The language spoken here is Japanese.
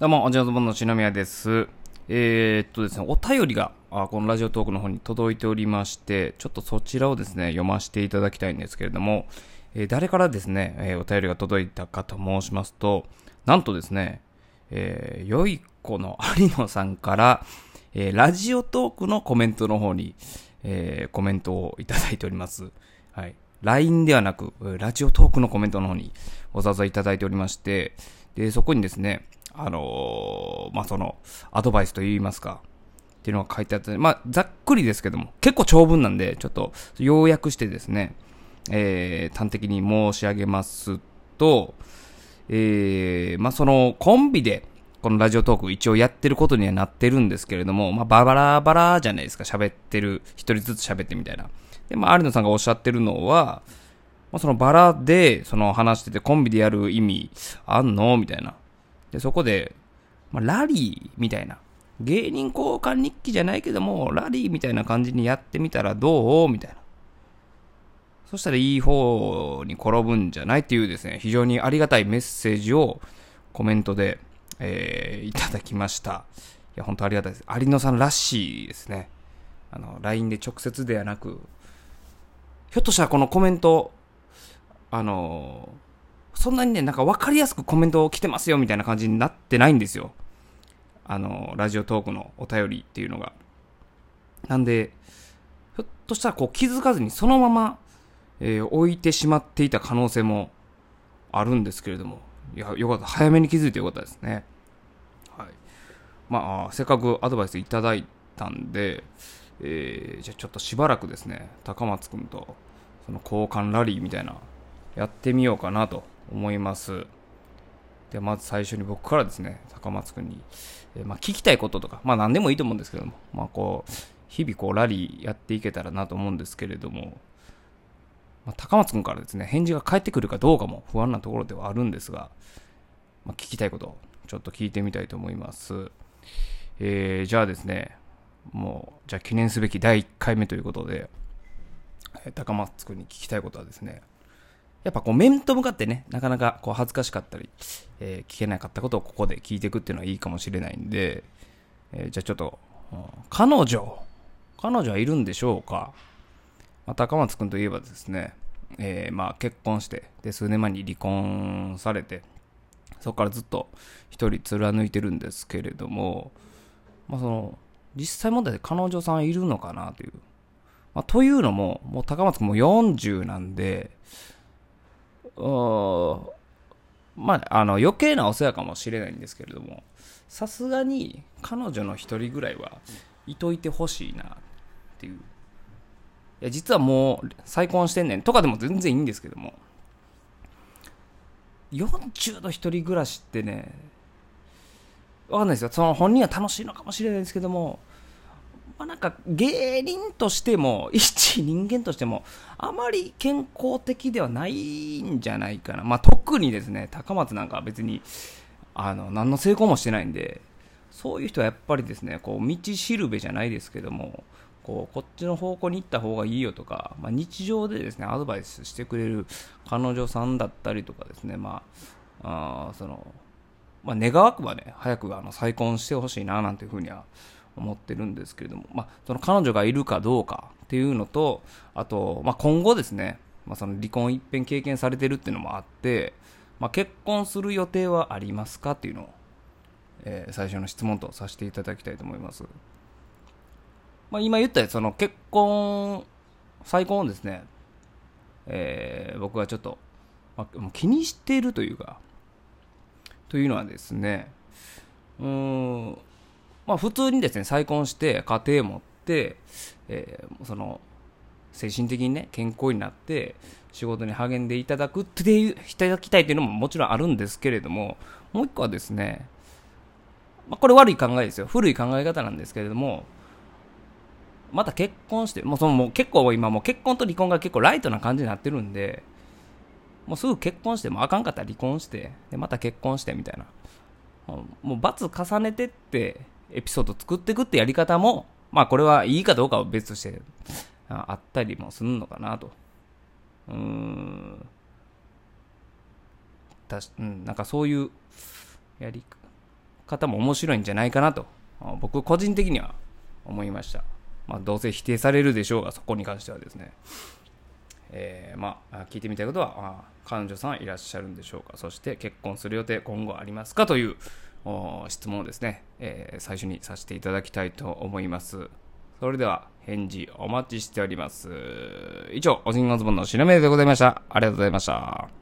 どうも、おじゃずぼんの篠宮です。えー、っとですね、お便りが、あこのラジオトークの方に届いておりまして、ちょっとそちらをですね、読ませていただきたいんですけれども、えー誰からですね、えーお便りが届いたかと申しますと、なんとですね、えー、よい子の有野さんから、えーラジオトークのコメントの方に、えーコメントをいただいております。はい。LINE ではなく、ラジオトークのコメントの方にわざわざいただいておりまして、で、そこにですね、あのーまあ、その、アドバイスと言いますか、っていうのが書いてあって、まあ、ざっくりですけども、結構長文なんで、ちょっと、要約してですね、えー、端的に申し上げますと、えー、まあ、その、コンビで、このラジオトーク一応やってることにはなってるんですけれども、まあ、バラバラじゃないですか、喋ってる、一人ずつ喋ってみたいな。で、まあ、有野さんがおっしゃってるのは、まあ、そのバラで、その話しててコンビでやる意味あんの？みたいな。で、そこで、まあ、ラリーみたいな。芸人交換日記じゃないけども、ラリーみたいな感じにやってみたらどう？みたいな。そしたらいい方に転ぶんじゃないっていうですね、非常にありがたいメッセージをコメントで、えーいただきました。いや、本当ありがたいです。有野さんらしいですね。あの、LINE で直接ではなく、ひょっとしたらこのコメント、あのそんなにね、なんか分かりやすくコメントを来てますよみたいな感じになってないんですよ。あの、ラジオトークのお便りっていうのが。なんで、ひょっとしたらこう気づかずにそのまま、えー置いてしまっていた可能性もあるんですけれども。いや、よかった。早めに気づいてよかったですね。はい。まあ、せっかくアドバイスいただいたんで、えーじゃあちょっとしばらくですね、高松くんと、その交換ラリーみたいな、やってみようかなと思います。でまず最初に僕からですね、高松くんに、えーまあ、聞きたいこととか、まあ何でもいいと思うんですけども、まあこう、日々こうラリーやっていけたらなと思うんですけれども、まあ、高松くんからですね、返事が返ってくるかどうかも不安なところではあるんですが、まあ、聞きたいことちょっと聞いてみたいと思います。えー、じゃあですね、もう、じゃあ記念すべき第1回目ということで、高松くんに聞きたいことはですね、やっぱこう面と向かってね、なかなかこう恥ずかしかったり、えー聞けなかったことをここで聞いていくっていうのはいいかもしれないんで、えーじゃあちょっと、彼女、彼女はいるんでしょうか、まあ、高松くんといえばですね、えーまあ結婚して、で、数年前に離婚されて、そこからずっと一人貫いてるんですけれども、まあその、実際問題で彼女さんいるのかなという。まあ、というのも、もう高松くんも40なんで、まあ、あの、余計なお世話かもしれないんですけれども、さすがに彼女の一人ぐらいはいといてほしいなっていう。いや、実はもう再婚してんねんとかでも全然いいんですけども、40度一人暮らしってね、わかんないですよ。その本人は楽しいのかもしれないですけども、ま、なんか芸人としても、一人間としても、あまり健康的ではないんじゃないかな。まあ、特にですね、高松なんかは別に、あの、何の成功もしてないんで、そういう人はやっぱりですね、こう、道しるべじゃないですけども、こう、こっちの方向に行った方がいいよとか、まあ、日常でですね、アドバイスしてくれる彼女さんだったりとかですね、まあ、あその、まあ、願わくばね、早くあの再婚してほしいな、なんていうふうには思ってるんですけれども、まあ、その彼女がいるかどうかっていうのと、あと、まあ、今後ですね、まあ、その離婚一遍経験されてるっていうのもあって、まあ、結婚する予定はありますかっていうのを、えー最初の質問とさせていただきたいと思います。まあ、今言ったその結婚、再婚をですね、えー僕はちょっと、まあ、気にしているというか、というのはですね、うーん、まあ普通にですね、再婚して家庭持って、えーその、精神的にね、健康になって、仕事に励んでいただくっていう、いただきたいっていうのももちろんあるんですけれども、もう一個はですね、まあこれ悪い考えですよ。古い考え方なんですけれども、また結婚して、もうそのもう結構今もう結婚と離婚が結構ライトな感じになってるんで、もうすぐ結婚して、もあかんかったら離婚して、で、また結婚してみたいな。もう罰重ねてって、エピソード作っていくってやり方も、まあこれはいいかどうかは別として、ああったりもするのかなと。うーん。たし、うん、なんかそういうやり方も面白いんじゃないかなと、僕個人的には思いました。まあ、どうせ否定されるでしょうが、そこに関してはですね。えー、まあ、聞いてみたいことは、あ彼女さんいらっしゃるんでしょうかそして結婚する予定今後ありますかという質問をですね、えー、最初にさせていただきたいと思います。それでは返事お待ちしております。以上、おしんごズボンのしのめでございました。ありがとうございました。